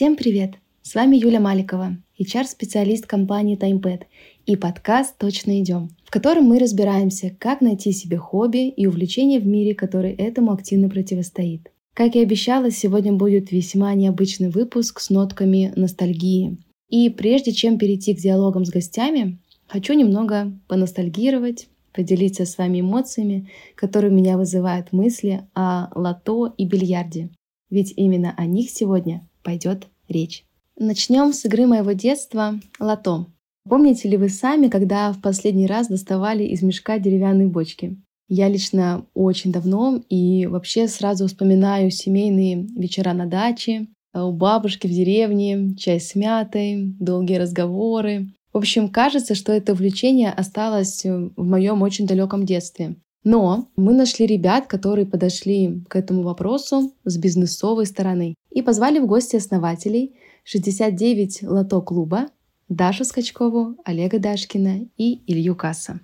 Всем привет! С вами Юля Маликова, HR-специалист компании TimePad и подкаст «Точно идем», в котором мы разбираемся, как найти себе хобби и увлечение в мире, который этому активно противостоит. Как и обещала, сегодня будет весьма необычный выпуск с нотками ностальгии. И прежде чем перейти к диалогам с гостями, хочу немного поностальгировать, поделиться с вами эмоциями, которые меня вызывают мысли о лото и бильярде. Ведь именно о них сегодня пойдет речь. Начнем с игры моего детства «Лото». Помните ли вы сами, когда в последний раз доставали из мешка деревянные бочки? Я лично очень давно и вообще сразу вспоминаю семейные вечера на даче, у бабушки в деревне, чай с мятой, долгие разговоры. В общем, кажется, что это увлечение осталось в моем очень далеком детстве. Но мы нашли ребят, которые подошли к этому вопросу с бизнесовой стороны и позвали в гости основателей 69 лото-клуба Дашу Скачкову, Олега Дашкина и Илью Касса.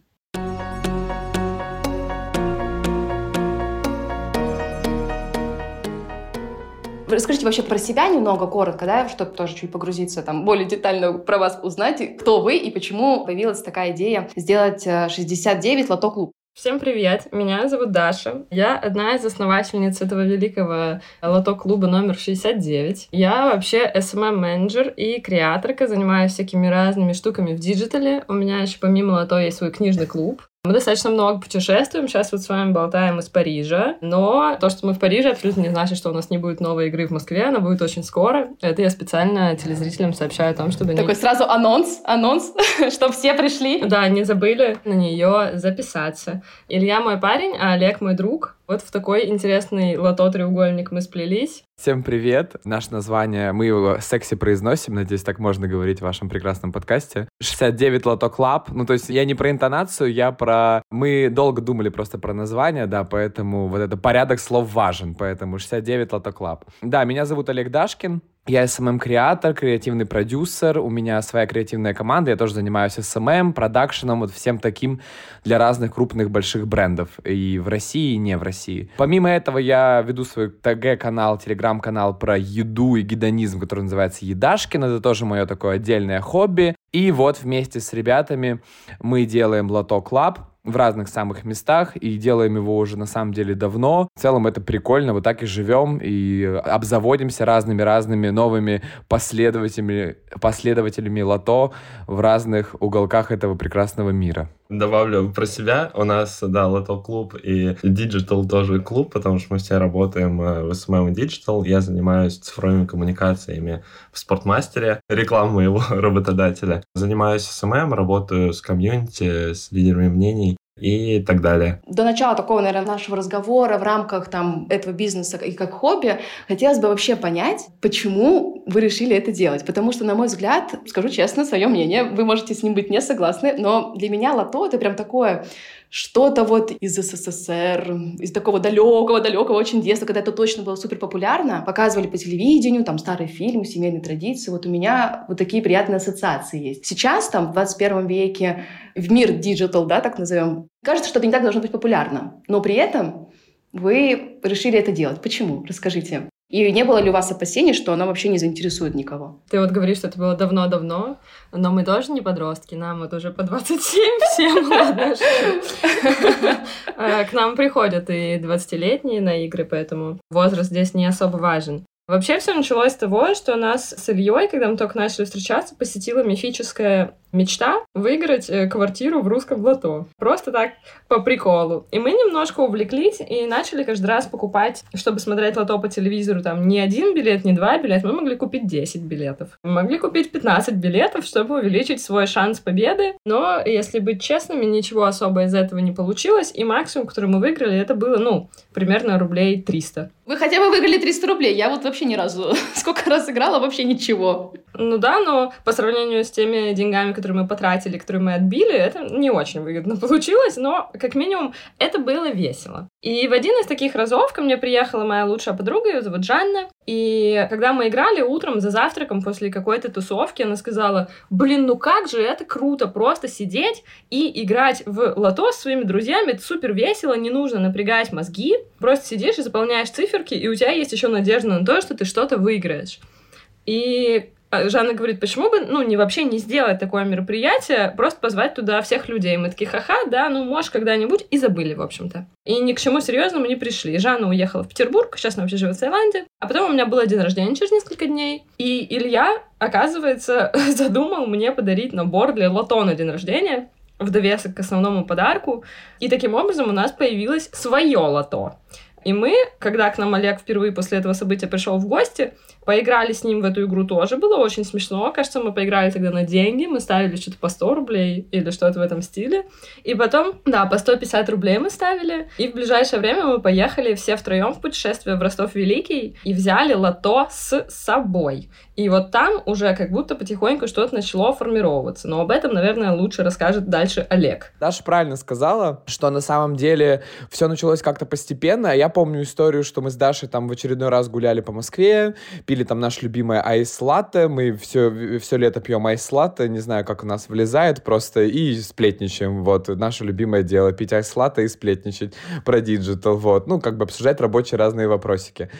Расскажите вообще про себя немного, коротко, да, чтобы тоже чуть погрузиться, там, более детально про вас узнать, кто вы и почему появилась такая идея сделать 69 э, лото-клуб. Всем привет! Меня зовут Даша. Я одна из основательниц этого великого лото-клуба номер 69. Я вообще SMM-менеджер и креаторка, занимаюсь всякими разными штуками в диджитале. У меня еще помимо лото есть свой книжный клуб. Мы достаточно много путешествуем. Сейчас вот с вами болтаем из Парижа. Но то, что мы в Париже, абсолютно не значит, что у нас не будет новой игры в Москве. Она будет очень скоро. Это я специально телезрителям сообщаю о том, чтобы Такой они... сразу анонс, анонс, чтобы все пришли. Да, не забыли на нее записаться. Илья мой парень, а Олег мой друг. Вот в такой интересный лото-треугольник мы сплелись. Всем привет! Наше название, мы его секси произносим, надеюсь, так можно говорить в вашем прекрасном подкасте. 69 Loto Club. Ну, то есть я не про интонацию, я про... Мы долго думали просто про название, да, поэтому вот это порядок слов важен, поэтому 69 Loto Club. Да, меня зовут Олег Дашкин, я SMM-креатор, креативный продюсер, у меня своя креативная команда, я тоже занимаюсь SMM, продакшеном, вот всем таким для разных крупных больших брендов и в России, и не в России. Помимо этого я веду свой ТГ-канал, телеграм-канал про еду и гедонизм, который называется Едашкин, это тоже мое такое отдельное хобби. И вот вместе с ребятами мы делаем Loto Club, в разных самых местах и делаем его уже на самом деле давно. В целом это прикольно, вот так и живем и обзаводимся разными-разными новыми последователями, последователями лото в разных уголках этого прекрасного мира. Добавлю про себя. У нас, да, Лото клуб и Digital тоже клуб, потому что мы все работаем э, в SMM и Digital. Я занимаюсь цифровыми коммуникациями в Спортмастере, реклама моего работодателя. Занимаюсь SMM, работаю с комьюнити, с лидерами мнений и так далее. До начала такого, наверное, нашего разговора в рамках там этого бизнеса и как хобби хотелось бы вообще понять, почему вы решили это делать. Потому что, на мой взгляд, скажу честно, свое мнение, вы можете с ним быть не согласны, но для меня лото — это прям такое что-то вот из СССР, из такого далекого-далекого очень детства, когда это точно было супер популярно, показывали по телевидению, там старые фильмы, семейные традиции. Вот у меня вот такие приятные ассоциации есть. Сейчас, там, в 21 веке, в мир digital, да, так назовем, кажется, что это не так должно быть популярно. Но при этом вы решили это делать. Почему? Расскажите. И не было ли у вас опасений, что она вообще не заинтересует никого? Ты вот говоришь, что это было давно-давно, но мы тоже не подростки, нам вот уже по 27 всем, а, К нам приходят и 20-летние на игры, поэтому возраст здесь не особо важен. Вообще все началось с того, что нас с Ильей, когда мы только начали встречаться, посетила мифическая мечта выиграть э, квартиру в русском лото. Просто так, по приколу. И мы немножко увлеклись и начали каждый раз покупать, чтобы смотреть лото по телевизору, там, не один билет, не два билета, мы могли купить 10 билетов. Мы могли купить 15 билетов, чтобы увеличить свой шанс победы. Но, если быть честными, ничего особо из этого не получилось, и максимум, который мы выиграли, это было, ну, примерно рублей 300. Вы хотя бы выиграли 300 рублей. Я вот вообще ни разу, сколько раз играла, вообще ничего. Ну да, но по сравнению с теми деньгами, которые мы потратили, которые мы отбили, это не очень выгодно получилось, но как минимум это было весело. И в один из таких разов ко мне приехала моя лучшая подруга, ее зовут Жанна, и когда мы играли утром за завтраком после какой-то тусовки, она сказала, блин, ну как же это круто, просто сидеть и играть в лото с своими друзьями, это супер весело, не нужно напрягать мозги, просто сидишь и заполняешь циферки, и у тебя есть еще надежда на то, что ты что-то выиграешь. И Жанна говорит, почему бы, ну, не вообще не сделать такое мероприятие, просто позвать туда всех людей. Мы такие, ха-ха, да, ну, может, когда-нибудь, и забыли, в общем-то. И ни к чему серьезному не пришли. Жанна уехала в Петербург, сейчас она вообще живет в Таиланде. А потом у меня был день рождения через несколько дней. И Илья, оказывается, задумал мне подарить набор для лото на день рождения в довесок к основному подарку. И таким образом у нас появилось свое лото. И мы, когда к нам Олег впервые после этого события пришел в гости, Поиграли с ним в эту игру тоже, было очень смешно. Кажется, мы поиграли тогда на деньги, мы ставили что-то по 100 рублей или что-то в этом стиле. И потом, да, по 150 рублей мы ставили. И в ближайшее время мы поехали все втроем в путешествие в Ростов Великий и взяли лото с собой. И вот там уже как будто потихоньку что-то начало формироваться. Но об этом, наверное, лучше расскажет дальше Олег. Даша правильно сказала, что на самом деле все началось как-то постепенно. Я помню историю, что мы с Дашей там в очередной раз гуляли по Москве, пили там наш любимый ice latte, мы все, все лето пьем ice latte, не знаю, как у нас влезает просто, и сплетничаем, вот, наше любимое дело, пить ice latte и сплетничать про диджитал, вот, ну, как бы обсуждать рабочие разные вопросики.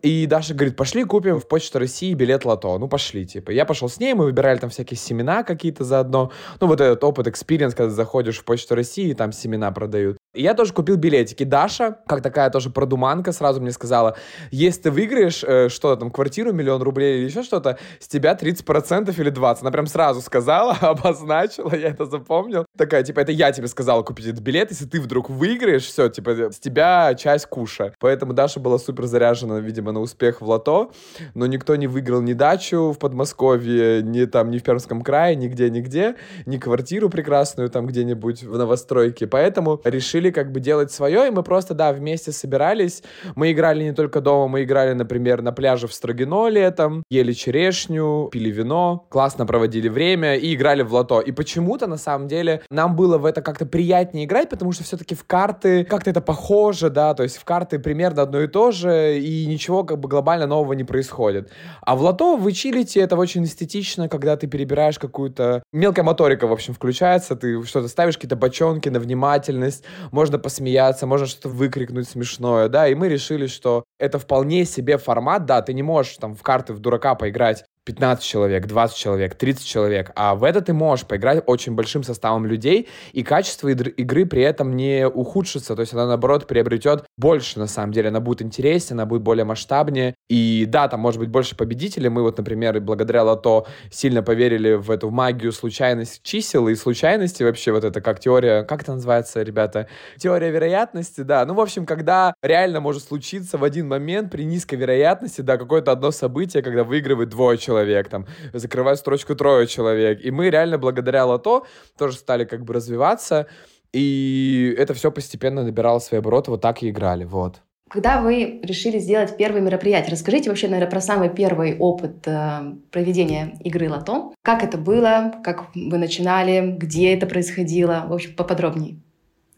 И Даша говорит, пошли купим в Почту России билет лото, ну, пошли, типа. Я пошел с ней, мы выбирали там всякие семена какие-то заодно, ну, вот этот опыт, experience, когда заходишь в Почту России, там семена продают. И я тоже купил билетики. Даша, как такая тоже продуманка, сразу мне сказала, если ты выиграешь э, что-то там, квартиру, миллион рублей или еще что-то, с тебя 30% или 20%. Она прям сразу сказала, обозначила, я это запомнил. Такая, типа, это я тебе сказала купить этот билет, если ты вдруг выиграешь, все, типа, с тебя часть куша. Поэтому Даша была супер заряжена, видимо, на успех в лото, но никто не выиграл ни дачу в Подмосковье, ни там, ни в Пермском крае, нигде-нигде, ни квартиру прекрасную там где-нибудь в новостройке. Поэтому решили как бы делать свое, и мы просто, да, вместе собирались. Мы играли не только дома, мы играли, например, на пляже в Строгино летом, ели черешню, пили вино, классно проводили время и играли в лото. И почему-то, на самом деле, нам было в это как-то приятнее играть, потому что все-таки в карты как-то это похоже, да, то есть в карты примерно одно и то же, и ничего как бы глобально нового не происходит. А в лото вы чилите, это очень эстетично, когда ты перебираешь какую-то... Мелкая моторика, в общем, включается, ты что-то ставишь, какие-то бочонки на внимательность, можно посмеяться, можно что-то выкрикнуть смешное, да, и мы решили, что это вполне себе формат, да, ты не можешь там в карты в дурака поиграть 15 человек, 20 человек, 30 человек, а в это ты можешь поиграть очень большим составом людей, и качество игры при этом не ухудшится, то есть она, наоборот, приобретет больше, на самом деле, она будет интереснее, она будет более масштабнее, и да, там может быть больше победителей, мы вот, например, благодаря лото сильно поверили в эту магию случайность чисел и случайности вообще, вот это как теория, как это называется, ребята? Теория вероятности, да, ну, в общем, когда реально может случиться в один момент при низкой вероятности, да, какое-то одно событие, когда выигрывает двое человек, человек, там, закрывать строчку трое человек. И мы реально благодаря лото тоже стали как бы развиваться, и это все постепенно набирало свои обороты, вот так и играли, вот. Когда вы решили сделать первое мероприятие, расскажите вообще, наверное, про самый первый опыт э, проведения игры лото. Как это было, как вы начинали, где это происходило, в общем, поподробнее.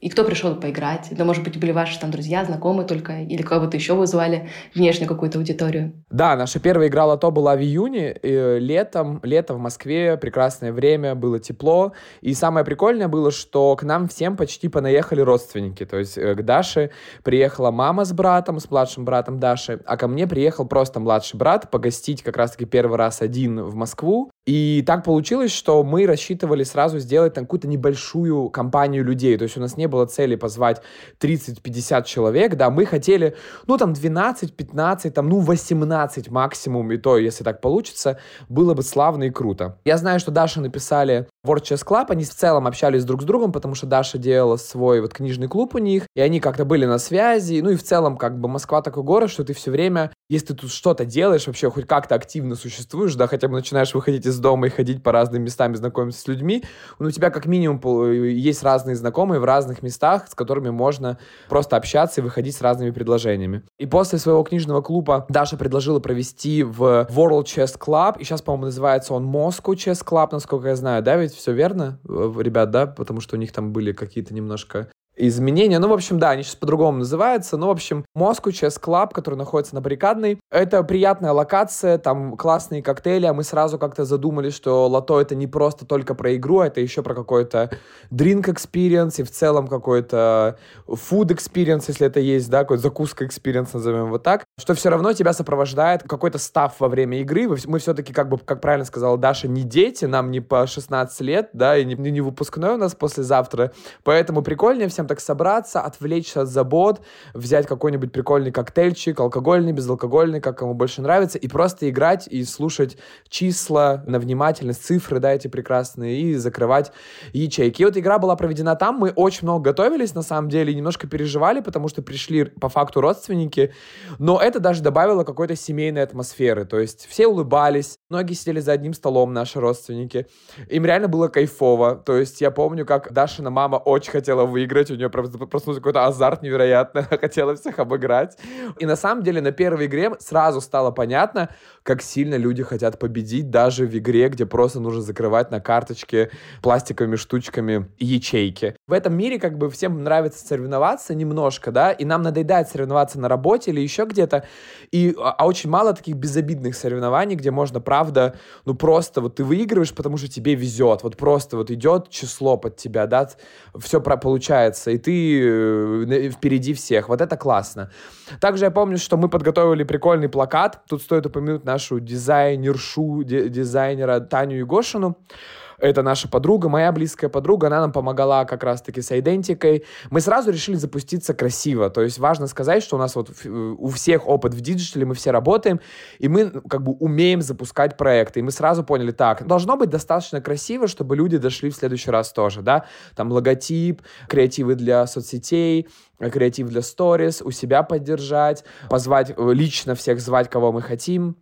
И кто пришел поиграть? Это, может быть, были ваши там друзья, знакомые только, или кого-то еще вызвали внешнюю какую-то аудиторию? Да, наша первая игра лото была в июне, и летом, лето в Москве, прекрасное время, было тепло. И самое прикольное было, что к нам всем почти понаехали родственники. То есть э, к Даше приехала мама с братом, с младшим братом Даши, а ко мне приехал просто младший брат погостить как раз-таки первый раз один в Москву. И так получилось, что мы рассчитывали сразу сделать какую-то небольшую компанию людей. То есть у нас не было цели позвать 30-50 человек, да, мы хотели, ну, там, 12-15, там, ну, 18 максимум, и то, если так получится, было бы славно и круто. Я знаю, что Даша написали Word Chess Club, они в целом общались друг с другом, потому что Даша делала свой вот книжный клуб у них, и они как-то были на связи, ну, и в целом, как бы, Москва такой город, что ты все время, если ты тут что-то делаешь, вообще хоть как-то активно существуешь, да, хотя бы начинаешь выходить из дома и ходить по разным местам и знакомиться с людьми, ну, у тебя как минимум есть разные знакомые в разных местах, с которыми можно просто общаться и выходить с разными предложениями. И после своего книжного клуба Даша предложила провести в World Chess Club, и сейчас, по-моему, называется он Moscow Chess Club, насколько я знаю, да, ведь все верно, ребят, да, потому что у них там были какие-то немножко изменения. Ну, в общем, да, они сейчас по-другому называются. Ну, в общем, Moscow Chess Club, который находится на Баррикадной. Это приятная локация, там классные коктейли, а мы сразу как-то задумались, что лото это не просто только про игру, а это еще про какой-то drink experience и в целом какой-то food experience, если это есть, да, какой-то закуска experience, назовем его так, что все равно тебя сопровождает какой-то став во время игры. Мы все-таки, как бы, как правильно сказала Даша, не дети, нам не по 16 лет, да, и не, не выпускной у нас послезавтра, поэтому прикольнее всем так собраться, отвлечься от забот, взять какой-нибудь прикольный коктейльчик, алкогольный, безалкогольный, как кому больше нравится, и просто играть и слушать числа на внимательность, цифры, да, эти прекрасные, и закрывать ячейки. И вот игра была проведена там, мы очень много готовились, на самом деле, немножко переживали, потому что пришли по факту родственники, но это даже добавило какой-то семейной атмосферы, то есть все улыбались, многие сидели за одним столом, наши родственники, им реально было кайфово, то есть я помню, как Дашина мама очень хотела выиграть, у нее проснулся какой-то азарт невероятный, она хотела всех обыграть, и на самом деле на первой игре сразу стало понятно, как сильно люди хотят победить даже в игре, где просто нужно закрывать на карточке пластиковыми штучками ячейки. В этом мире как бы всем нравится соревноваться немножко, да, и нам надоедает соревноваться на работе или еще где-то, и, а, а очень мало таких безобидных соревнований, где можно, правда, ну просто вот ты выигрываешь, потому что тебе везет, вот просто вот идет число под тебя, да, все про получается, и ты э, впереди всех, вот это классно. Также я помню, что мы подготовили прикольный плакат, тут стоит упомянуть нашу дизайнершу, дизайнера Таню Егошину, это наша подруга, моя близкая подруга, она нам помогала как раз-таки с идентикой. Мы сразу решили запуститься красиво, то есть важно сказать, что у нас вот у всех опыт в диджитале, мы все работаем, и мы ну, как бы умеем запускать проекты, и мы сразу поняли, так, должно быть достаточно красиво, чтобы люди дошли в следующий раз тоже, да, там логотип, креативы для соцсетей, креатив для сторис, у себя поддержать, позвать, э, лично всех звать, кого мы хотим,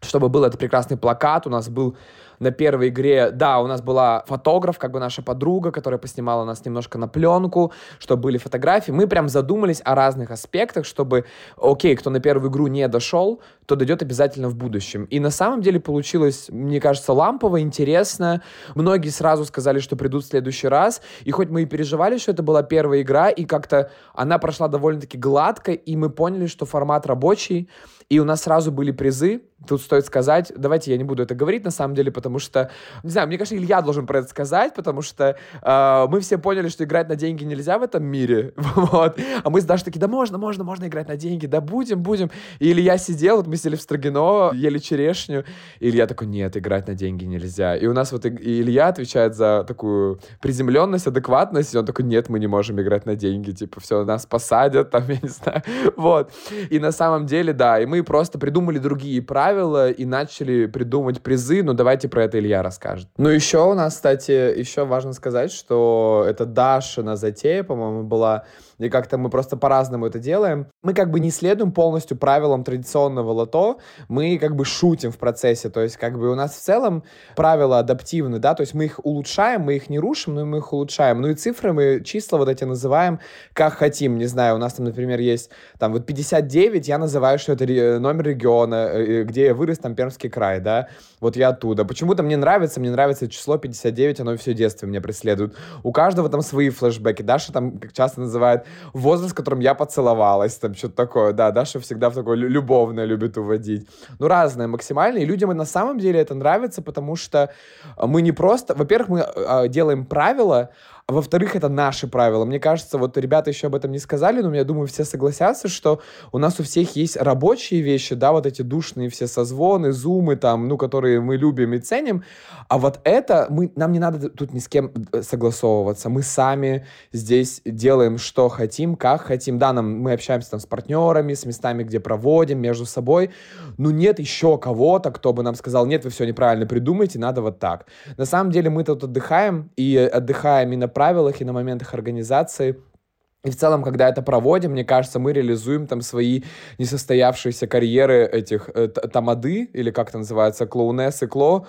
чтобы был этот прекрасный плакат, у нас был на первой игре, да, у нас была фотограф, как бы наша подруга, которая поснимала нас немножко на пленку, чтобы были фотографии. Мы прям задумались о разных аспектах, чтобы, окей, кто на первую игру не дошел, то дойдет обязательно в будущем. И на самом деле получилось, мне кажется, лампово, интересно. Многие сразу сказали, что придут в следующий раз. И хоть мы и переживали, что это была первая игра, и как-то она прошла довольно-таки гладко, и мы поняли, что формат рабочий, и у нас сразу были призы. Тут стоит сказать, давайте я не буду это говорить на самом деле, потому что, не знаю, мне кажется, Илья должен про это сказать, потому что э, мы все поняли, что играть на деньги нельзя в этом мире, вот. А мы с Дашей такие, да можно, можно, можно играть на деньги, да будем, будем. И Илья сидел, вот мы сидели в Строгино, ели черешню, и Илья такой, нет, играть на деньги нельзя. И у нас вот и Илья отвечает за такую приземленность, адекватность, и он такой, нет, мы не можем играть на деньги, типа, все, нас посадят, там, я не знаю, вот. И на самом деле, да, и мы просто придумали другие правила и начали придумывать призы, но давайте про это Илья расскажет. Ну, еще у нас, кстати, еще важно сказать, что это Даша на затея, по-моему, была и как-то мы просто по-разному это делаем. Мы как бы не следуем полностью правилам традиционного лото, мы как бы шутим в процессе, то есть как бы у нас в целом правила адаптивны, да, то есть мы их улучшаем, мы их не рушим, но мы их улучшаем. Ну и цифры мы, числа вот эти называем как хотим, не знаю, у нас там, например, есть там вот 59, я называю, что это номер региона, э, где я вырос, там Пермский край, да, вот я оттуда. Почему-то мне нравится, мне нравится число 59, оно все детство меня преследует. У каждого там свои флешбеки. Даша там как часто называет возраст, в котором я поцеловалась, там что-то такое. Да, Даша всегда в такое любовное любит уводить. Ну, разное максимально. И людям на самом деле это нравится, потому что мы не просто... Во-первых, мы а, делаем правила, а во-вторых, это наши правила. Мне кажется, вот ребята еще об этом не сказали, но я думаю, все согласятся, что у нас у всех есть рабочие вещи, да, вот эти душные все созвоны, зумы там, ну, которые мы любим и ценим. А вот это, мы, нам не надо тут ни с кем э, согласовываться. Мы сами здесь делаем, что хотим, как хотим. Да, нам, мы общаемся там с партнерами, с местами, где проводим, между собой. Но нет еще кого-то, кто бы нам сказал, нет, вы все неправильно придумаете, надо вот так. На самом деле мы тут отдыхаем, и отдыхаем именно правилах и на моментах организации. И в целом, когда это проводим, мне кажется, мы реализуем там свои несостоявшиеся карьеры этих э, тамады, или как это называется, клоунессы, кло,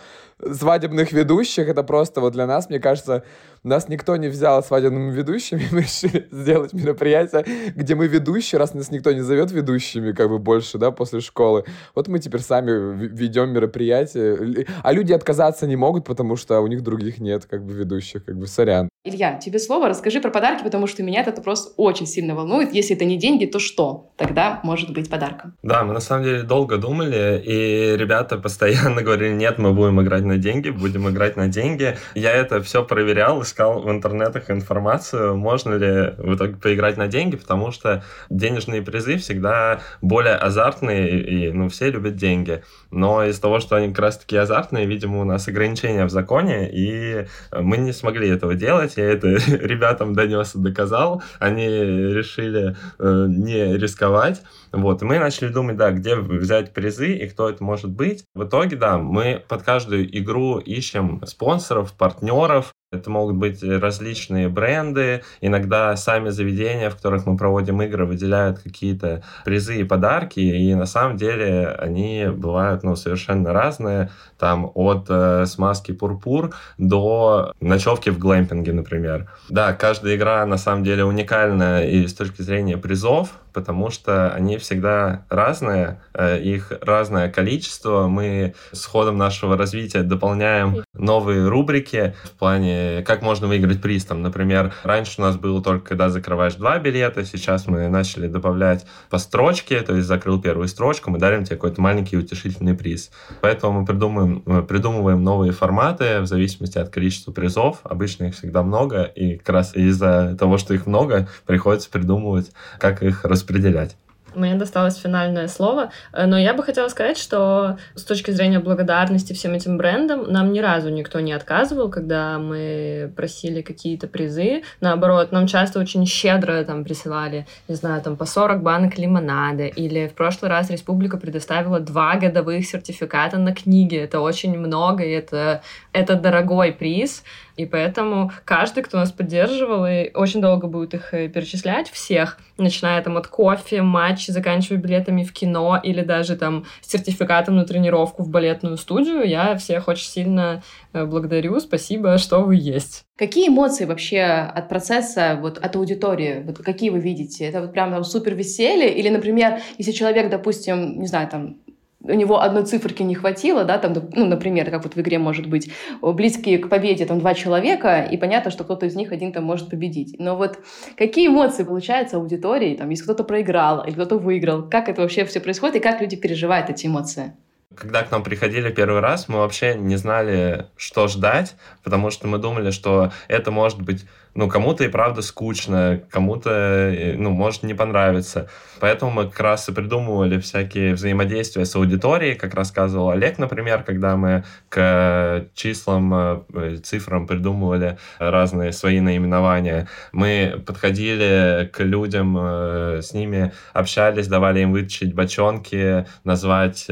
свадебных ведущих. Это просто вот для нас, мне кажется, нас никто не взял свадебными ведущими. Мы решили сделать мероприятие, где мы ведущие, раз нас никто не зовет ведущими, как бы больше, да, после школы. Вот мы теперь сами ведем мероприятие. А люди отказаться не могут, потому что у них других нет, как бы, ведущих, как бы, сорян. Илья, тебе слово, расскажи про подарки, потому что меня этот вопрос очень сильно волнует. Если это не деньги, то что тогда может быть подарком? Да, мы на самом деле долго думали, и ребята постоянно говорили, нет, мы будем играть на деньги, будем играть на деньги. Я это все проверял, искал в интернетах информацию, можно ли в итоге поиграть на деньги, потому что денежные призы всегда более азартные, и ну, все любят деньги. Но из-за того, что они как раз-таки азартные, видимо, у нас ограничения в законе, и мы не смогли этого делать. Я это ребятам донес и доказал. Они решили э, не рисковать. Вот, и мы начали думать, да, где взять призы и кто это может быть. В итоге, да, мы под каждую игру ищем спонсоров, партнеров, это могут быть различные бренды, иногда сами заведения, в которых мы проводим игры, выделяют какие-то призы и подарки, и на самом деле они бывают ну, совершенно разные, там от э, смазки пурпур до ночевки в глэмпинге, например. Да, каждая игра на самом деле уникальна и с точки зрения призов, потому что они всегда разные, э, их разное количество. Мы с ходом нашего развития дополняем новые рубрики в плане, как можно выиграть приз. Там, например, раньше у нас было только, когда закрываешь два билета, сейчас мы начали добавлять по строчке, то есть закрыл первую строчку, мы дарим тебе какой-то маленький утешительный приз. Поэтому мы придумываем, мы придумываем новые форматы в зависимости от количества призов. Обычно их всегда много, и как раз из-за того, что их много, приходится придумывать, как их распределять распределять. Мне досталось финальное слово, э, но я бы хотела сказать, что с точки зрения благодарности всем этим брендам нам ни разу никто не отказывал, когда мы просили какие-то призы. Наоборот, нам часто очень щедро там присылали, не знаю, там по 40 банок лимонада, или в прошлый раз Республика предоставила два годовых сертификата на книги. Это очень много, и это, это дорогой приз. И поэтому каждый, кто нас поддерживал, и очень долго будет их э, перечислять, всех, начиная там от кофе, матч, заканчивая билетами в кино или даже там сертификатом на тренировку в балетную студию, я всех очень сильно э, благодарю, спасибо, что вы есть. Какие эмоции вообще от процесса, вот от аудитории, вот какие вы видите? Это вот прям там супер веселье? Или, например, если человек, допустим, не знаю, там у него одной циферки не хватило, да, там, ну, например, как вот в игре может быть близкие к победе там два человека, и понятно, что кто-то из них один там может победить. Но вот какие эмоции получаются аудитории, там, если кто-то проиграл или кто-то выиграл, как это вообще все происходит и как люди переживают эти эмоции? Когда к нам приходили первый раз, мы вообще не знали, что ждать, потому что мы думали, что это может быть ну, кому-то и правда скучно, кому-то, э, ну, может не понравиться. Поэтому мы как раз и придумывали всякие взаимодействия с аудиторией, как рассказывал Олег, например, когда мы к числам, э, цифрам придумывали разные свои наименования. Мы подходили к людям, э, с ними общались, давали им вытащить бочонки, назвать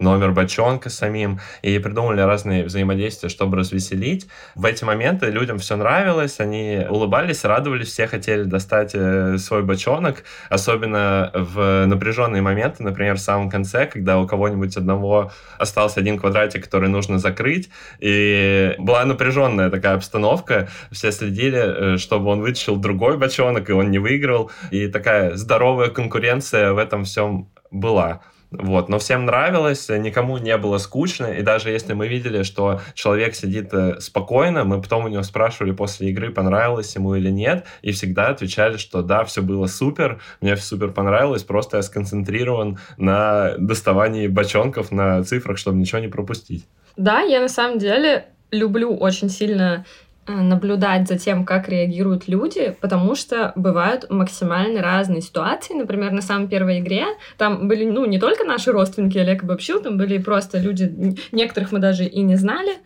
номер бочонка самим, и придумали разные взаимодействия, чтобы развеселить. В эти моменты людям все нравилось, они улыбались, радовались, все хотели достать э, свой бочонок, особенно в напряженные моменты, например, в самом конце, когда у кого-нибудь одного остался один квадратик, который нужно закрыть, и была напряженная такая обстановка, все следили, э, чтобы он вытащил другой бочонок, и он не выиграл, и такая здоровая конкуренция в этом всем была. Вот, но всем нравилось, никому не было скучно, и даже если мы видели, что человек сидит э, спокойно, мы потом у него спрашивали после игры, понравилось ему или нет, и всегда отвечали, что да, все было супер, мне все супер понравилось, просто я сконцентрирован на доставании бочонков, на цифрах, чтобы ничего не пропустить. Да, я на самом деле люблю очень сильно наблюдать за тем, как реагируют люди, потому что бывают максимально разные ситуации. Например, на самой первой игре там были, ну, не только наши родственники, Олег обобщил, там были просто люди, некоторых мы даже и не знали,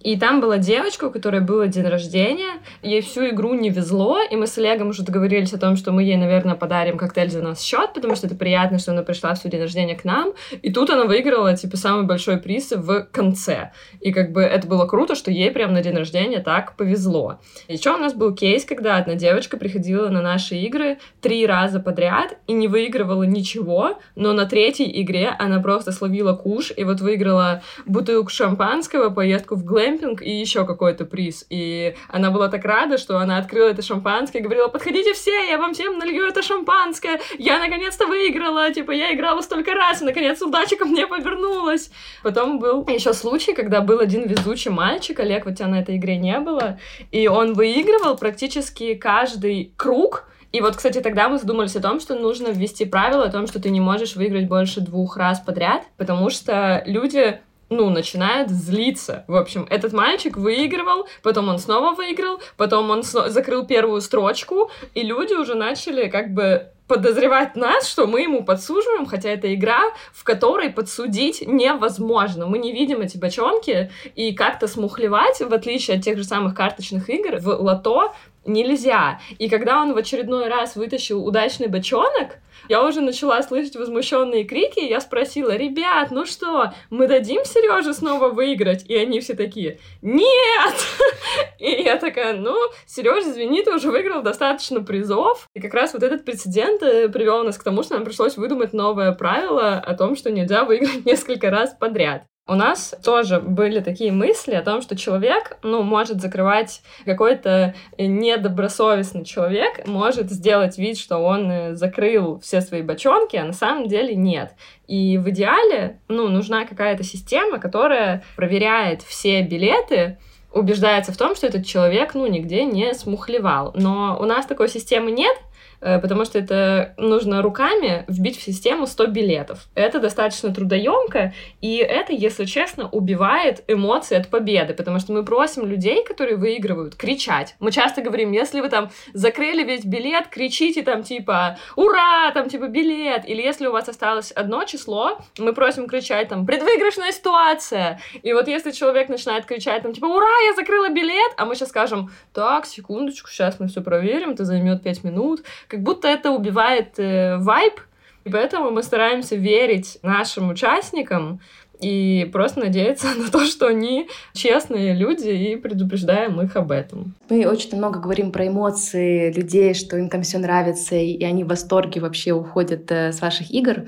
и там была девочка, у которой было день рождения, ей всю игру не везло, и мы с Олегом уже договорились о том, что мы ей, наверное, подарим коктейль за нас счет, потому что это приятно, что она пришла в свой день рождения к нам, и тут она выиграла, типа, самый большой приз в конце. И как бы это было круто, что ей прям на день рождения так повезло. Еще у нас был кейс, когда одна девочка приходила на наши игры три раза подряд и не выигрывала ничего, но на третьей игре она просто словила куш и вот выиграла бутылку шампанского, поездку в Глэм кемпинг и еще какой-то приз. И она была так рада, что она открыла это шампанское и говорила, подходите все, я вам всем налью это шампанское, я наконец-то выиграла, типа, я играла столько раз, и наконец удача ко мне повернулась. Потом был еще случай, когда был один везучий мальчик, Олег, вот тебя на этой игре не было, и он выигрывал практически каждый круг, и вот, кстати, тогда мы задумались о том, что нужно ввести правило о том, что ты не можешь выиграть больше двух раз подряд, потому что люди ну, начинают злиться. В общем, этот мальчик выигрывал, потом он снова выиграл, потом он закрыл первую строчку, и люди уже начали как бы подозревать нас, что мы ему подсуживаем, хотя это игра, в которой подсудить невозможно. Мы не видим эти бочонки, и как-то смухлевать, в отличие от тех же самых карточных игр, в лото нельзя. И когда он в очередной раз вытащил удачный бочонок, я уже начала слышать возмущенные крики, я спросила, ребят, ну что, мы дадим Сереже снова выиграть? И они все такие, нет! И я такая, ну, Сережа, извини, ты уже выиграл достаточно призов. И как раз вот этот прецедент э, привел нас к тому, что нам пришлось выдумать новое правило о том, что нельзя выиграть несколько раз подряд. У нас тоже были такие мысли о том, что человек, ну, может закрывать какой-то недобросовестный человек, может сделать вид, что он э, закрыл все свои бочонки, а на самом деле нет. И в идеале, ну, нужна какая-то система, которая проверяет все билеты, убеждается в том, что этот человек, ну, нигде не смухлевал. Но у нас такой системы нет, Э, потому что это нужно руками вбить в систему 100 билетов. Это достаточно трудоемко, и это, если честно, убивает эмоции от победы, потому что мы просим людей, которые выигрывают, кричать. Мы часто говорим, если вы там закрыли весь билет, кричите там типа «Ура!» там типа «Билет!» Или если у вас осталось одно число, мы просим кричать там «Предвыигрышная ситуация!» И вот если человек начинает кричать там типа «Ура! Я закрыла билет!» А мы сейчас скажем «Так, секундочку, сейчас мы все проверим, это займет 5 минут», как будто это убивает э, вайб, и поэтому мы стараемся верить нашим участникам, и просто надеяться на то, что они честные люди, и предупреждаем их об этом. Мы очень много говорим про эмоции людей, что им там все нравится, и они в восторге вообще уходят э, с ваших игр.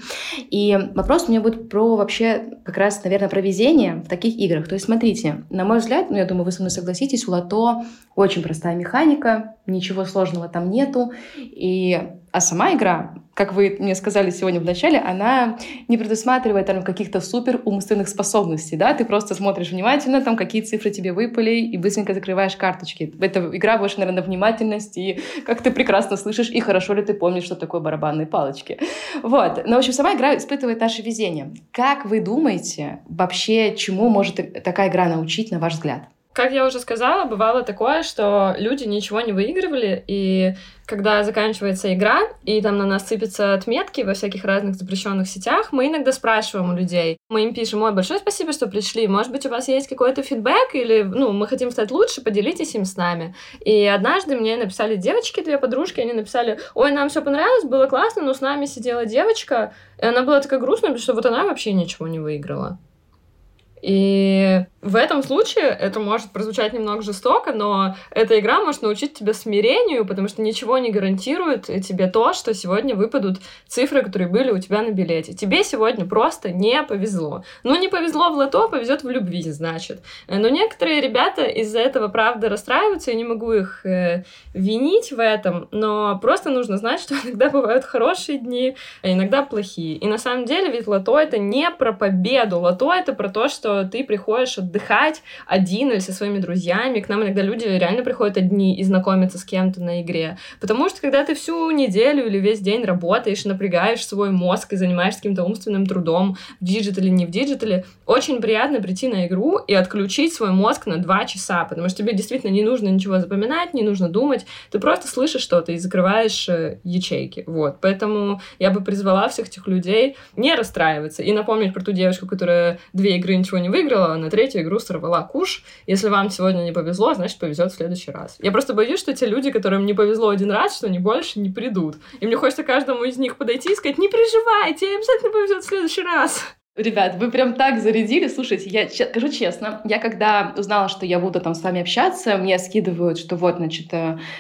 И вопрос у меня будет про вообще как раз, наверное, про везение в таких играх. То есть, смотрите, на мой взгляд, ну, я думаю, вы со мной согласитесь, у лото очень простая механика, ничего сложного там нету, и а сама игра, как вы мне сказали сегодня в начале, она не предусматривает там каких-то супер умственных способностей, да, ты просто смотришь внимательно, там какие цифры тебе выпали, и быстренько закрываешь карточки. Эта игра больше, наверное, на внимательность, и как ты прекрасно слышишь, и хорошо ли ты помнишь, что такое барабанные палочки. Вот. Но, в общем, сама игра испытывает наше везение. Как вы думаете, вообще, чему может такая игра научить, на ваш взгляд? Как я уже сказала, бывало такое, что люди ничего не выигрывали, и когда заканчивается игра, и там на нас сыпятся отметки во всяких разных запрещенных сетях, мы иногда спрашиваем у людей. Мы им пишем, ой, большое спасибо, что пришли. Может быть, у вас есть какой-то фидбэк, или, ну, мы хотим стать лучше, поделитесь им с нами. И однажды мне написали девочки, две подружки, они написали, ой, нам все понравилось, было классно, но с нами сидела девочка, и она была такая грустная, потому что вот она вообще ничего не выиграла. И в этом случае это может прозвучать немного жестоко, но эта игра может научить тебя смирению, потому что ничего не гарантирует тебе то, что сегодня выпадут цифры, которые были у тебя на билете. Тебе сегодня просто не повезло. Ну, не повезло в лото, повезет в любви, значит. Но некоторые ребята из-за этого, правда, расстраиваются, я не могу их э, винить в этом, но просто нужно знать, что иногда бывают хорошие дни, а иногда плохие. И на самом деле ведь лото это не про победу, лото это про то, что ты приходишь от отдыхать один или со своими друзьями. К нам иногда люди реально приходят одни и знакомятся с кем-то на игре. Потому что когда ты всю неделю или весь день работаешь, напрягаешь свой мозг и занимаешься каким-то умственным трудом в диджитале, не в диджитале, очень приятно прийти на игру и отключить свой мозг на два часа, потому что тебе действительно не нужно ничего запоминать, не нужно думать, ты просто слышишь что-то и закрываешь э, ячейки. Вот. Поэтому я бы призвала всех этих людей не расстраиваться и напомнить про ту девочку, которая две игры ничего не выиграла, а на третью игру сорвала куш. Если вам сегодня не повезло, значит, повезет в следующий раз. Я просто боюсь, что те люди, которым не повезло один раз, что они больше не придут. И мне хочется каждому из них подойти и сказать, не переживайте, обязательно повезет в следующий раз. Ребят, вы прям так зарядили. Слушайте, я скажу честно, я когда узнала, что я буду там с вами общаться, мне скидывают, что вот, значит,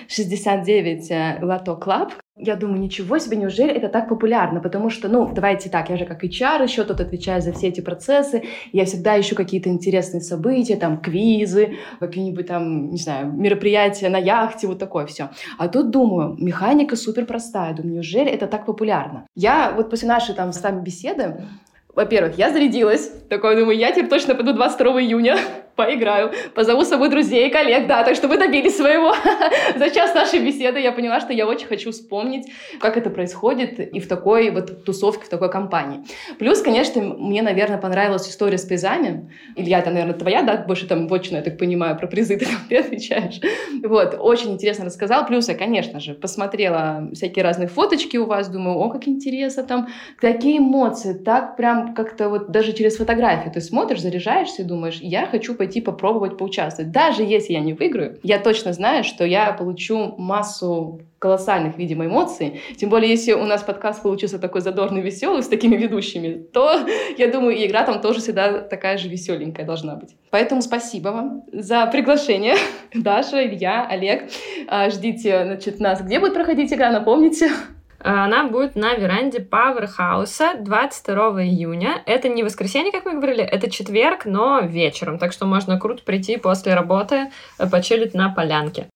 69 э, э, Loto Club, Я думаю, ничего себе, неужели это так популярно? Потому что, ну, давайте так, я же как HR еще тут отвечаю за все эти процессы, я всегда ищу какие-то интересные события, там, квизы, какие-нибудь там, не знаю, мероприятия на яхте, вот такое все. А тут думаю, механика супер простая, думаю, неужели это так популярно? Я вот после нашей там с вами беседы во-первых, я зарядилась. Такой, думаю, я теперь точно пойду 22 июня поиграю, позову с собой друзей и коллег, да, так что вы добились своего. За час нашей беседы я поняла, что я очень хочу вспомнить, как это происходит и в такой вот тусовке, в такой компании. Плюс, конечно, мне, наверное, понравилась история с призами. Илья, это, наверное, твоя, да, больше там вотчина, я так понимаю, про призы ты, ты отвечаешь. Вот, очень интересно рассказал. Плюс я, конечно же, посмотрела всякие разные фоточки у вас, думаю, о, как интересно там, какие эмоции, так прям как-то вот даже через фотографию ты смотришь, заряжаешься и думаешь, я хочу пойти пойти попробовать поучаствовать. Даже если я не выиграю, я точно знаю, что я получу массу колоссальных, видимо, эмоций. Тем более, если у нас подкаст получился такой задорный, веселый, с такими ведущими, то, я думаю, и игра там тоже всегда такая же веселенькая должна быть. Поэтому спасибо вам за приглашение. Даша, Илья, Олег. А, ждите, значит, нас. Где будет проходить игра, напомните? Она будет на веранде Powerhouse 22 июня. Это не воскресенье, как мы говорили, это четверг, но вечером. Так что можно круто прийти после работы, э, почилить на полянке.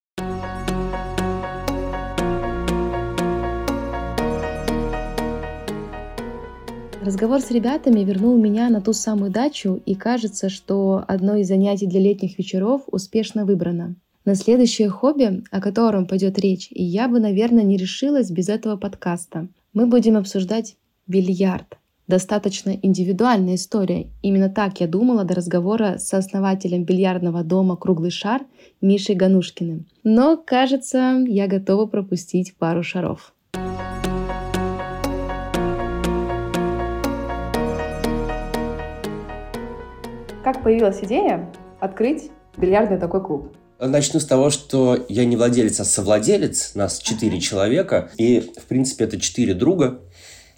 Разговор с ребятами вернул меня на ту самую дачу, и кажется, что одно из занятий для летних вечеров успешно выбрано. На следующее хобби, о котором пойдет речь, и я бы, наверное, не решилась без этого подкаста. Мы будем обсуждать бильярд. Достаточно индивидуальная история. Именно так я думала до разговора с основателем бильярдного дома «Круглый шар» Мишей Ганушкиным. Но, кажется, я готова пропустить пару шаров. Как появилась идея открыть бильярдный такой клуб? Начну с того, что я не владелец, а совладелец. Нас четыре человека. И, в принципе, это четыре друга,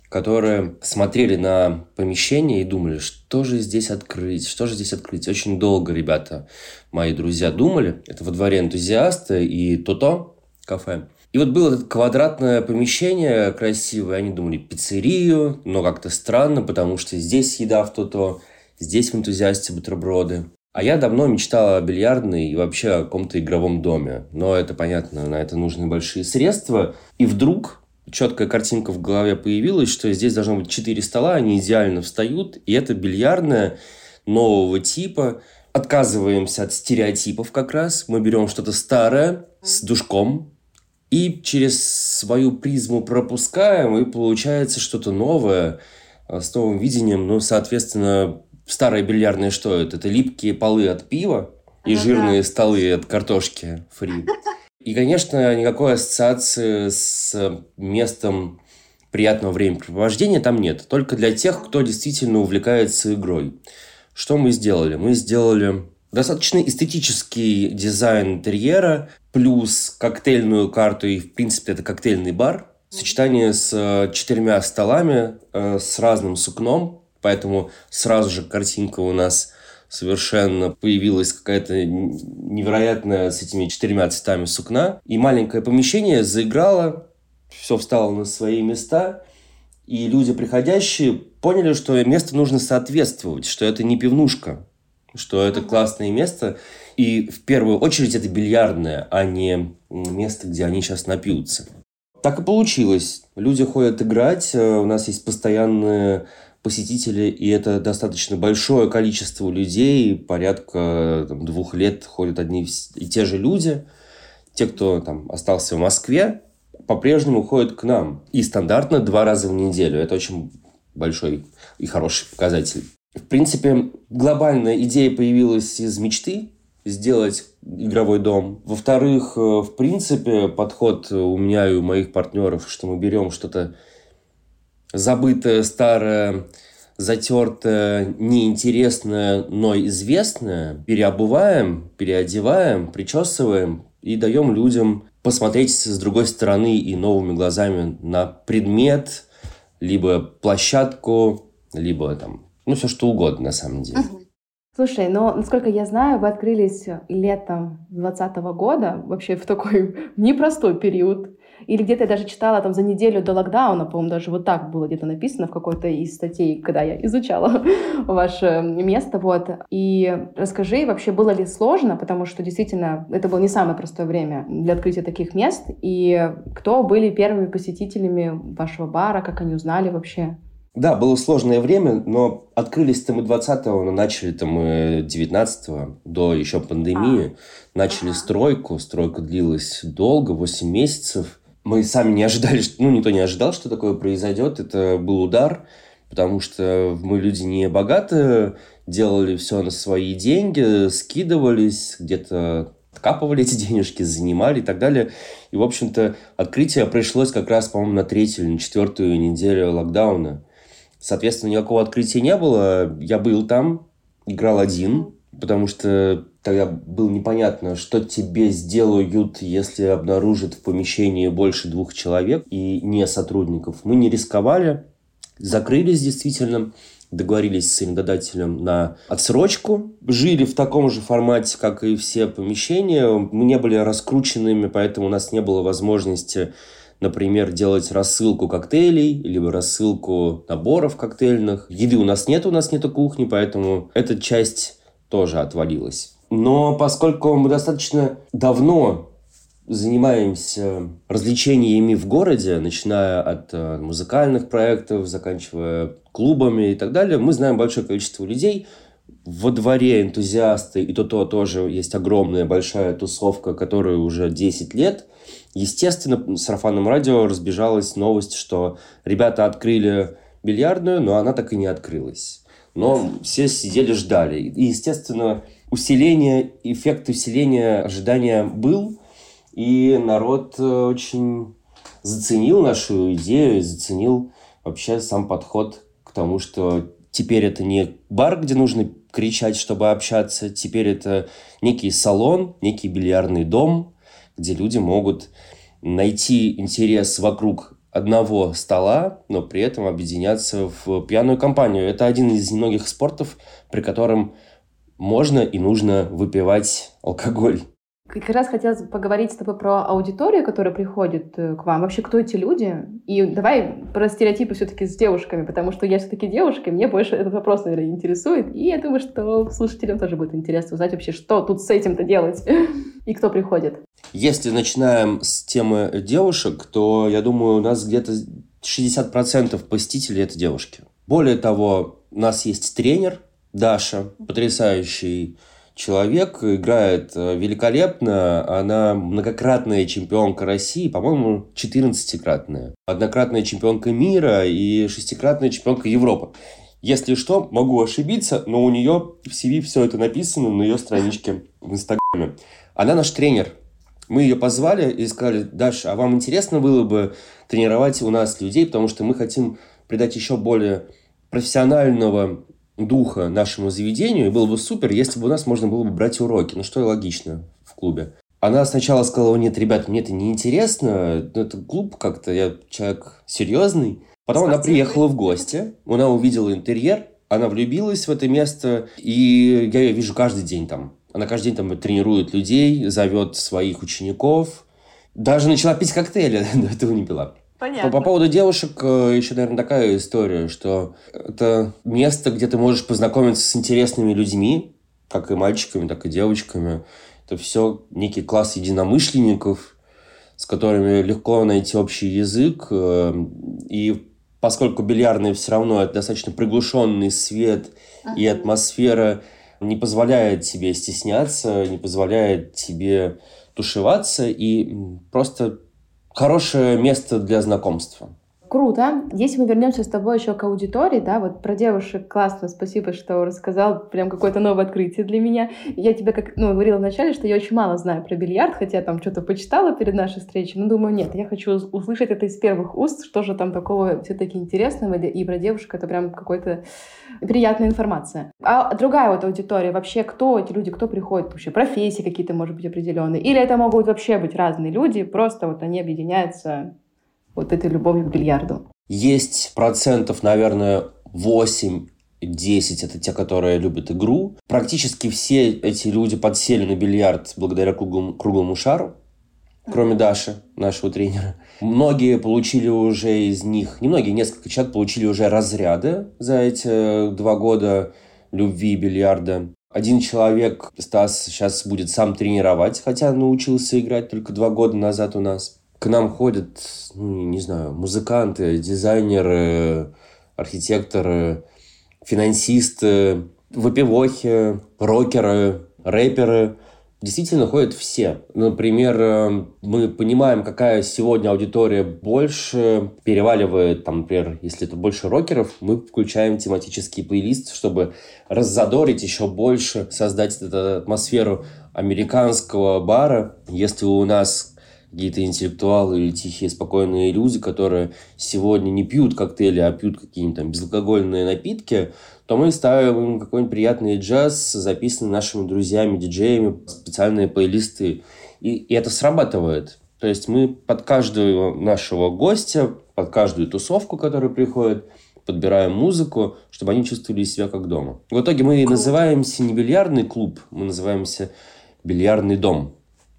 которые смотрели на помещение и думали, что же здесь открыть, что же здесь открыть. Очень долго ребята, мои друзья, думали. Это во дворе энтузиаста и то-то кафе. И вот было это квадратное помещение красивое. Они думали пиццерию, но как-то странно, потому что здесь еда в то-то, здесь в энтузиасте бутерброды. А я давно мечтал о бильярдной и вообще о каком-то игровом доме. Но это понятно, на это нужны большие средства. И вдруг четкая картинка в голове появилась, что здесь должно быть четыре стола, они идеально встают, и это бильярдная нового типа. Отказываемся от стереотипов как раз. Мы берем что-то старое с душком, и через свою призму пропускаем, и получается что-то новое, э, с новым видением, ну, соответственно, старые бильярдные что это? Это липкие полы от пива и ага. жирные столы от картошки фри. И, конечно, никакой ассоциации с местом приятного времяпрепровождения там нет. Только для тех, кто действительно увлекается игрой. Что мы сделали? Мы сделали достаточно эстетический дизайн интерьера, плюс коктейльную карту, и, в принципе, это коктейльный бар. Сочетание с э, четырьмя столами, э, с разным сукном, Поэтому сразу же картинка у нас совершенно появилась какая-то невероятная с этими четырьмя цветами сукна. И маленькое помещение заиграло, все встало на свои места. И люди, приходящие, поняли, что место нужно соответствовать, что это не пивнушка, что это классное место. И в первую очередь это бильярдное, а не место, где они сейчас напьются. Так и получилось. Люди ходят играть, э, у нас есть постоянные посетители, и это достаточно большое количество людей, порядка там, двух лет ходят одни и те же люди. Те, кто там остался в Москве, по-прежнему ходят к нам. И стандартно два раза в неделю. Это очень большой и хороший показатель. В принципе, глобальная идея появилась из мечты сделать игровой дом. Во-вторых, э, в принципе, подход у меня и у моих партнеров, что мы берем что-то забытое, старое, затертое, неинтересное, но известное, переобуваем, переодеваем, причесываем и даем людям посмотреть с другой стороны и новыми глазами на предмет, либо площадку, либо там, ну, все что угодно на самом деле. Слушай, но, насколько я знаю, вы открылись летом 2020 года, вообще в такой непростой период Или где-то я даже читала там за неделю до локдауна, по-моему, даже вот так было где-то написано в какой-то из статей, когда я изучала ваше место. Вот. И расскажи, вообще было ли сложно, потому что действительно это было не самое простое время для открытия таких мест. И кто были первыми посетителями вашего бара, как они узнали вообще? Да, было сложное время, но открылись-то мы 20-го, но начали-то мы 19-го, до еще пандемии. А. Начали ага. стройку, стройка длилась долго, 8 месяцев. Мы сами не ожидали, ну, никто не ожидал, что такое произойдет. Это был удар, потому что мы люди не богатые, делали все на свои деньги, скидывались, где-то откапывали эти денежки, занимали и так далее. И, в общем-то, открытие пришлось как раз, по-моему, на третью или на четвертую неделю локдауна. Соответственно, никакого открытия не было. Я был там, играл один, потому что тогда было непонятно, что тебе сделают, если обнаружат в помещении больше двух человек и не сотрудников. Мы не рисковали, закрылись действительно, договорились с арендодателем на отсрочку, жили в таком же формате, как и все помещения. Мы не были раскрученными, поэтому у нас не было возможности например, делать рассылку коктейлей, либо рассылку наборов коктейльных. Еды у нас нет, у нас нету кухни, поэтому эта часть тоже отвалилась. Но поскольку мы достаточно давно занимаемся развлечениями в городе, начиная от э, музыкальных проектов, заканчивая клубами и так далее, мы знаем большое количество людей, во дворе энтузиасты, и то-то тоже есть огромная большая тусовка, которая уже 10 лет. Естественно, в сарафанном радио разбежалась новость, что ребята открыли бильярдную, но она так и не открылась. Но все сидели, ждали. И, естественно, усиление, эффект усиления ожидания был, и народ э, очень заценил нашу идею, заценил вообще сам подход к тому, что теперь это не бар, где нужно кричать, чтобы общаться, теперь это некий салон, некий бильярдный дом, где люди могут найти интерес вокруг одного стола, но при этом объединяться в пьяную компанию. Это один из немногих спортов, при котором можно и нужно выпивать алкоголь. Как раз хотелось поговорить с тобой про аудиторию, которая приходит э, к вам. Вообще, кто эти люди? И давай про стереотипы все-таки с девушками, потому что я все-таки девушка, мне больше этот вопрос, наверное, интересует. И я думаю, что слушателям тоже будет интересно узнать вообще, что тут с этим-то делать и кто приходит. Если начинаем с темы девушек, то, я думаю, у нас где-то 60% посетителей – это девушки. Более того, у нас есть тренер Даша, потрясающий человек, играет э, великолепно. Она многократная чемпионка России, по-моему, 14-кратная. Однократная чемпионка мира и шестикратная чемпионка Европы. Если что, могу ошибиться, но у нее в CV все это написано на ее страничке в Инстаграме. Она наш тренер. Мы ее позвали и сказали, Даша, а вам интересно было бы тренировать у нас людей, потому что мы хотим придать еще более профессионального духа нашему заведению, и было бы супер, если бы у нас можно было бы брать уроки, ну что и логично в клубе. Она сначала сказала, нет, ребят, мне это не интересно, ну, это клуб как-то, я человек серьезный. Потом она приехала в гости, она увидела интерьер, она влюбилась в это место, и я ее вижу каждый день там. Она каждый день там тренирует людей, зовет своих учеников. Даже начала пить коктейли, до этого не пила. Понятно. По, по поводу девушек э, еще, наверное, такая история, что это место, где ты можешь познакомиться с интересными людьми, как и мальчиками, так и девочками. Это все некий класс единомышленников, с которыми легко найти общий язык. Э, и поскольку бильярдный все равно это достаточно приглушенный свет ага. и атмосфера не позволяет тебе стесняться, не позволяет тебе тушеваться, и просто хорошее место для знакомства. Круто. Если мы вернемся с тобой еще к аудитории, да, вот про девушек классно, спасибо, что рассказал, прям какое-то новое открытие для меня. Я тебе, как, ну, говорила вначале, что я очень мало знаю про бильярд, хотя там что-то почитала перед нашей встречей, но думаю, нет, я хочу услышать это из первых уст, что же там такого все-таки интересного, и про девушек это прям какой-то приятная информация. А другая вот аудитория, вообще кто эти люди, кто приходит, вообще профессии какие-то, может быть, определенные, или это могут вообще быть разные люди, просто вот они объединяются вот этой любовью к бильярду? Есть процентов, наверное, 8 10 это те, которые любят игру. Практически все эти люди подсели на бильярд благодаря круглому, круглому шару. кроме Даши, нашего тренера. Многие получили уже из них, немногие, несколько человек получили уже разряды за эти два года любви бильярда. Один человек, Стас, сейчас будет сам тренировать, хотя научился играть только два года назад у нас. К нам ходят, ну, не знаю, музыканты, дизайнеры, архитекторы, финансисты, выпивохи, рокеры, рэперы – действительно ходят все. Например, э, мы понимаем, какая сегодня аудитория больше переваливает, там, например, если это больше рокеров, мы включаем тематический плейлист, чтобы раззадорить еще больше, создать эту атмосферу американского бара. Если у нас какие-то интеллектуалы или тихие, спокойные люди, которые сегодня не пьют коктейли, а пьют какие-нибудь там безалкогольные напитки, то мы ставим им какой-нибудь приятный джаз, записанный нашими друзьями, диджеями, специальные плейлисты. И, и это срабатывает. То есть мы под каждого нашего гостя, под каждую тусовку, которая приходит, подбираем музыку, чтобы они чувствовали себя как дома. В итоге мы называемся не бильярдный клуб, мы называемся бильярдный дом.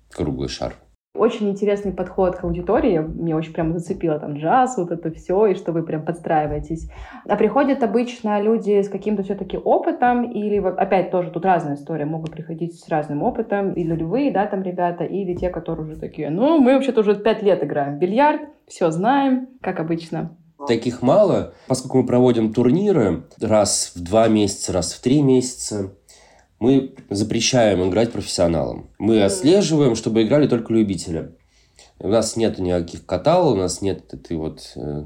Круглый шар. Очень интересный подход к аудитории. Мне очень прям зацепило там джаз, вот это все, и что вы прям подстраиваетесь. А приходят обычно люди с каким-то все-таки опытом, или опять тоже тут разная история, могут приходить с разным опытом, и нулевые, да, там ребята, или те, которые уже такие, ну, мы вообще-то уже пять лет играем в бильярд, все знаем, как обычно. Таких мало, поскольку мы проводим турниры раз в два месяца, раз в три месяца мы запрещаем играть профессионалам. Мы отслеживаем, чтобы играли только любители. У нас нет никаких катал, у нас нет этой вот э,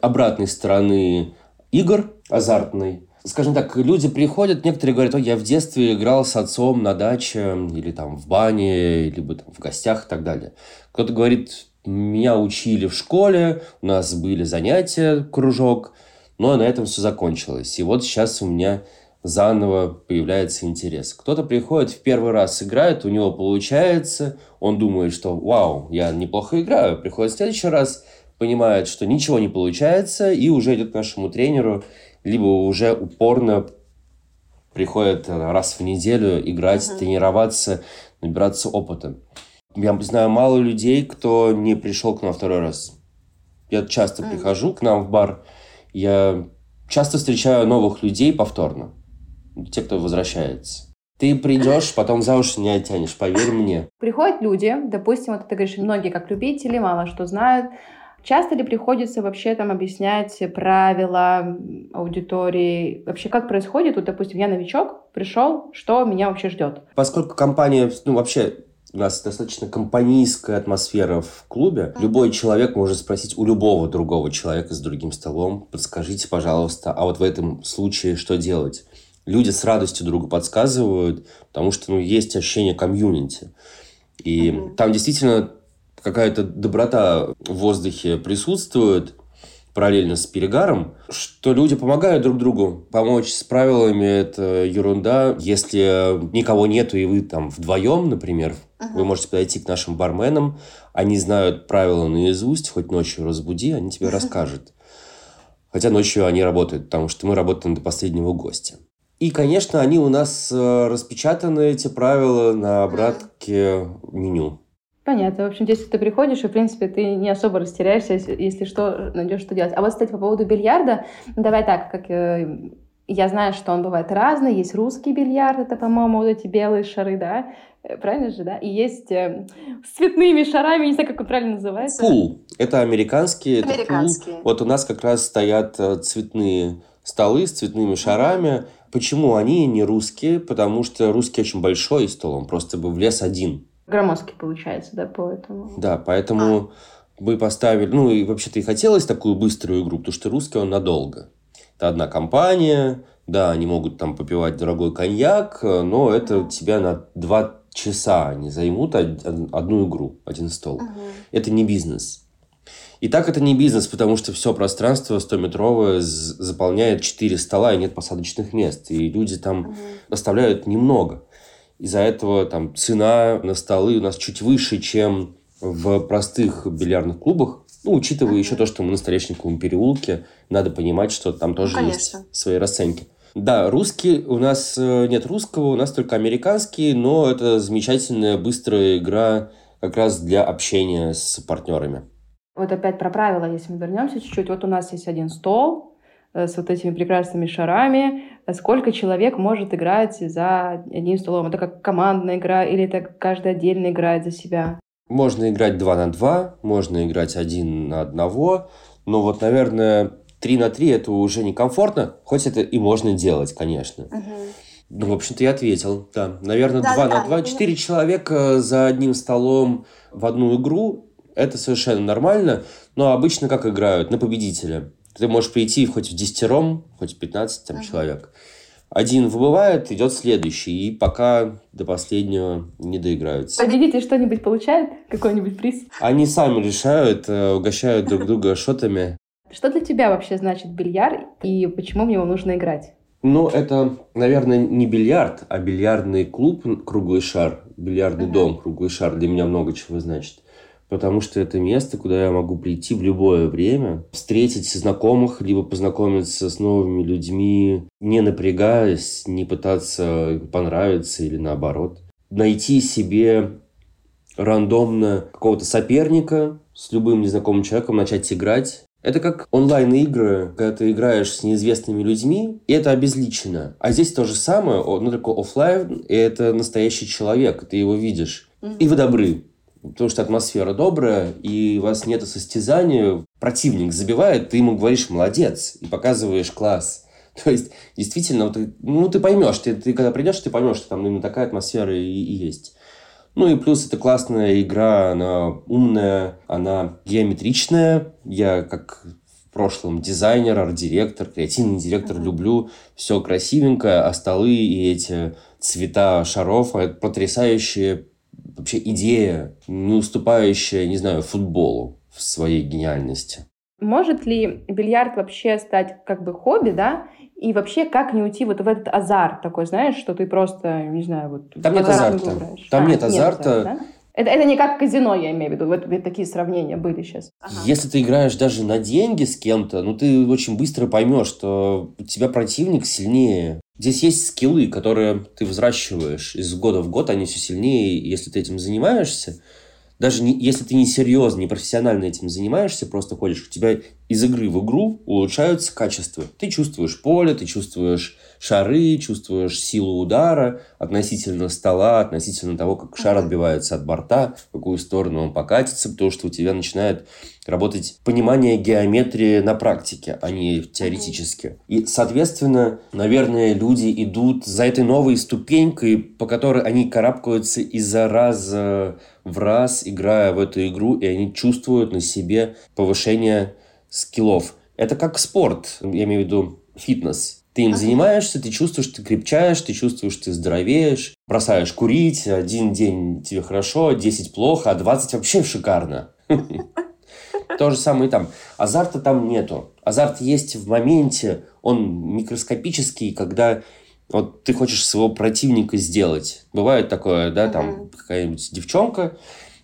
обратной стороны игр азартной. Скажем так, люди приходят, некоторые говорят, ой, я в детстве играл с отцом на даче, или там в бане, либо там в гостях и так далее. Кто-то говорит, меня учили в школе, у нас были занятия, кружок, но на этом все закончилось. И вот сейчас у меня заново появляется интерес. Кто-то приходит в первый раз играет, у него получается, он думает, что вау, я неплохо играю, приходит в следующий раз, понимает, что ничего не получается, и уже идет к нашему тренеру, либо уже упорно приходит раз в неделю играть, uh-huh. тренироваться, набираться опыта. Я знаю мало людей, кто не пришел к нам второй раз. Я часто uh-huh. прихожу к нам в бар, я часто встречаю новых людей повторно те, кто возвращается. Ты придешь, потом за уши не оттянешь, поверь мне. Приходят люди, допустим, вот ты говоришь, многие как любители, мало что знают. Часто ли приходится вообще там объяснять правила аудитории? Вообще как происходит? Вот, допустим, я новичок, пришел, что меня вообще ждет? Поскольку компания, ну вообще у нас достаточно компанийская атмосфера в клубе. Любой человек может спросить у любого другого человека с другим столом, подскажите, пожалуйста, а вот в этом случае что делать? Люди с радостью друга подсказывают, потому что ну, есть ощущение комьюнити. И mm-hmm. там действительно какая-то доброта в воздухе присутствует параллельно с перегаром, что люди помогают друг другу. Помочь с правилами – это ерунда. Если никого нету, и вы там вдвоем, например, uh-huh. вы можете подойти к нашим барменам, они знают правила наизусть, хоть ночью разбуди, они тебе uh-huh. расскажут. Хотя ночью они работают, потому что мы работаем до последнего гостя. И, конечно, они у нас э, распечатаны, эти правила, на обратке меню. Понятно. В общем, если ты приходишь, и, в принципе, ты не особо растеряешься, если что, найдешь, что делать. А вот, кстати, по поводу бильярда, давай так, как э, я знаю, что он бывает разный. Есть русский бильярд, это, по-моему, вот эти белые шары, да? Э, правильно же, да? И есть э, с цветными шарами, не знаю, как он правильно называется. Пул. Это американские. Американские. Это Вот у нас как раз стоят цветные столы с цветными шарами. Почему они не русские? Потому что русский очень большой стол, он просто бы влез один. Громоздкий получается, да, поэтому. Да, поэтому а. мы поставили... Ну, и вообще-то и хотелось такую быструю игру, потому что русский он надолго. Это одна компания, да, они могут там попивать дорогой коньяк, но это тебя на два часа они займут одну игру, один стол. Угу. Это не бизнес. И так это не бизнес, потому что все пространство 100-метровое заполняет 4 стола и нет посадочных мест. И люди там угу. оставляют немного. Из-за этого там цена на столы у нас чуть выше, чем в простых бильярдных клубах. Ну, учитывая еще то, что мы на Столешниковом переулке, надо понимать, что там тоже ну, есть свои расценки. Да, русский, у нас э, нет русского, у нас только американский, но это замечательная быстрая игра как раз для общения с партнерами. Вот опять про правила, если мы вернемся чуть-чуть. Вот у нас есть один стол э, с вот этими прекрасными шарами. Сколько человек может играть за одним столом? Это как командная игра или это каждый отдельно играет за себя? Можно играть 2 на 2, можно играть один на одного. Но вот, наверное, 3 на 3 это уже некомфортно, хоть это и можно делать, конечно. Угу. Ну, в общем-то, я ответил, да. Наверное, Да, 2 да, на 2. я 4 человека за одним столом в одну игру это совершенно нормально, но обычно как играют? На победителя. Ты можешь прийти хоть в десятером, хоть в 15 там, Ага. человек. Один выбывает, идет следующий, и пока до последнего не доиграются. Победитель что-нибудь получает? Какой-нибудь приз? Они сами решают, э, угощают друг друга шотами. Что для тебя вообще значит бильярд и почему в него нужно играть? Ну, это, наверное, не бильярд, а бильярдный клуб «Круглый шар», бильярдный Мгм. дом «Круглый шар» для меня много чего значит. Потому что это место, куда я могу прийти в любое время, встретить знакомых, либо познакомиться с новыми людьми, не напрягаясь, не пытаться понравиться или наоборот. Найти себе рандомно какого-то соперника с любым незнакомым человеком, начать играть. Это как онлайн-игры, когда ты играешь с неизвестными людьми, и это обезличено. А здесь то же самое, о- ну, только оффлайн, и это настоящий человек, ты его видишь. И вы добры. Потому что атмосфера добрая, и у вас нет состязания. Противник забивает, ты ему говоришь «молодец» и показываешь класс. То есть, действительно, вот ну, ты поймешь, ты, ты когда придешь, ты поймешь, что там именно такая атмосфера и, и есть. Ну и плюс это классная игра, она умная, она геометричная. Я как в прошлом дизайнер, арт-директор, креативный директор люблю все красивенькое, а столы и эти цвета шаров, а это потрясающая вообще идея, не уступающая, не знаю, футболу в своей гениальности. Может ли бильярд вообще стать как бы хобби, да? И вообще, как не уйти вот в этот азарт такой, знаешь, что ты просто, не знаю, вот... Там нет азарта. играешь? Там А, нет азарта. да? Это, это не как казино, я имею в виду. Вот, вот такие сравнения были сейчас. Если ты играешь даже на деньги с кем-то, ну ты очень быстро поймешь, что у тебя противник сильнее. Здесь есть скиллы, которые ты взращиваешь из года в год, они все сильнее, если ты этим занимаешься. Даже не, если ты не серьезно, не профессионально этим занимаешься, просто ходишь, у тебя из игры в игру улучшаются качества. Ты чувствуешь поле, ты чувствуешь шары, чувствуешь силу удара относительно стола, относительно того, как шар отбивается от борта, в какую сторону он покатится, потому что у тебя начинает работать понимание геометрии на практике, а не теоретически. И, соответственно, наверное, люди идут за этой новой ступенькой, по которой они карабкаются из-за раза в раз, играя в эту игру, и они чувствуют на себе повышение скиллов. Это как спорт, я имею в виду фитнес. Ты им занимаешься, ты чувствуешь, ты крепчаешь, ты чувствуешь, ты здоровеешь, бросаешь курить, один день тебе хорошо, 10 плохо, а 20 вообще шикарно. То же самое и там. Азарта там нету. Азарт есть в моменте, он микроскопический, когда вот ты хочешь своего противника сделать. Бывает такое, да, там какая-нибудь девчонка,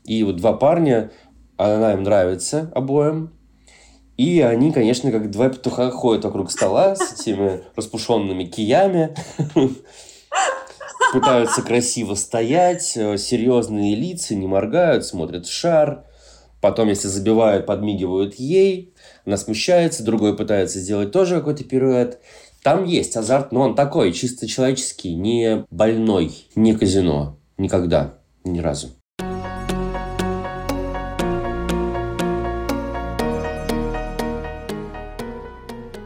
и вот два парня, она им нравится обоим, и они, конечно, как два петуха ходят вокруг стола с этими распушенными киями, пытаются красиво стоять, э, серьезные лица, не моргают, смотрят в шар. Потом, если забивают, подмигивают ей. Она смущается, другой пытается сделать тоже какой-то пируэт. Там есть азарт, но он такой, чисто человеческий, не больной, не казино. Никогда, ни разу.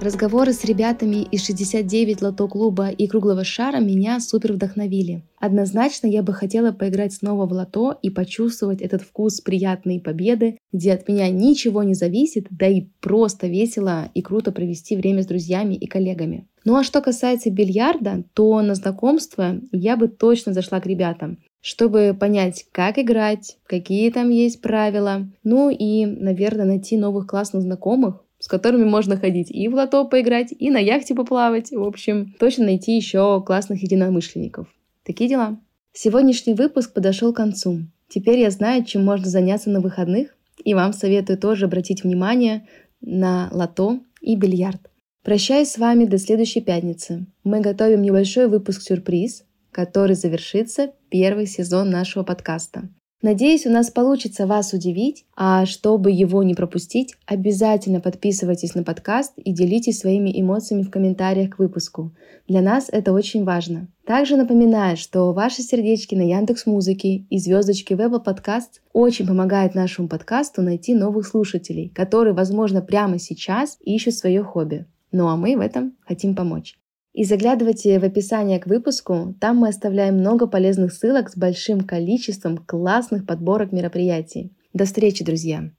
Разговоры с ребятами из 69 лото клуба и круглого шара меня супер вдохновили. Однозначно я бы хотела поиграть снова в лото и почувствовать этот вкус приятной победы, где от меня ничего не зависит, да и просто весело и круто провести время с друзьями и коллегами. Ну а что касается бильярда, то на знакомство я бы точно зашла к ребятам, чтобы понять, как играть, какие там есть правила, ну и, наверное, найти новых классных знакомых, с которыми можно ходить и в лото поиграть, и на яхте поплавать. В общем, точно найти еще классных единомышленников. Такие дела. Сегодняшний выпуск подошел к концу. Теперь я знаю, чем можно заняться на выходных, и вам советую тоже обратить внимание на лото и бильярд. Прощаюсь с вами до следующей пятницы. Мы готовим небольшой выпуск-сюрприз, который завершится первый сезон нашего подкаста. Надеюсь, у нас получится вас удивить, а чтобы его не пропустить, обязательно подписывайтесь на подкаст и делитесь своими эмоциями в комментариях к выпуску. Для нас это очень важно. Также напоминаю, что ваши сердечки на Яндекс Музыке и звездочки в Apple Podcast очень помогают нашему подкасту найти новых слушателей, которые, возможно, прямо сейчас ищут свое хобби. Ну а мы в этом хотим помочь. И заглядывайте в описание к выпуску, там мы оставляем много полезных ссылок с большим количеством классных подборок мероприятий. До встречи, друзья!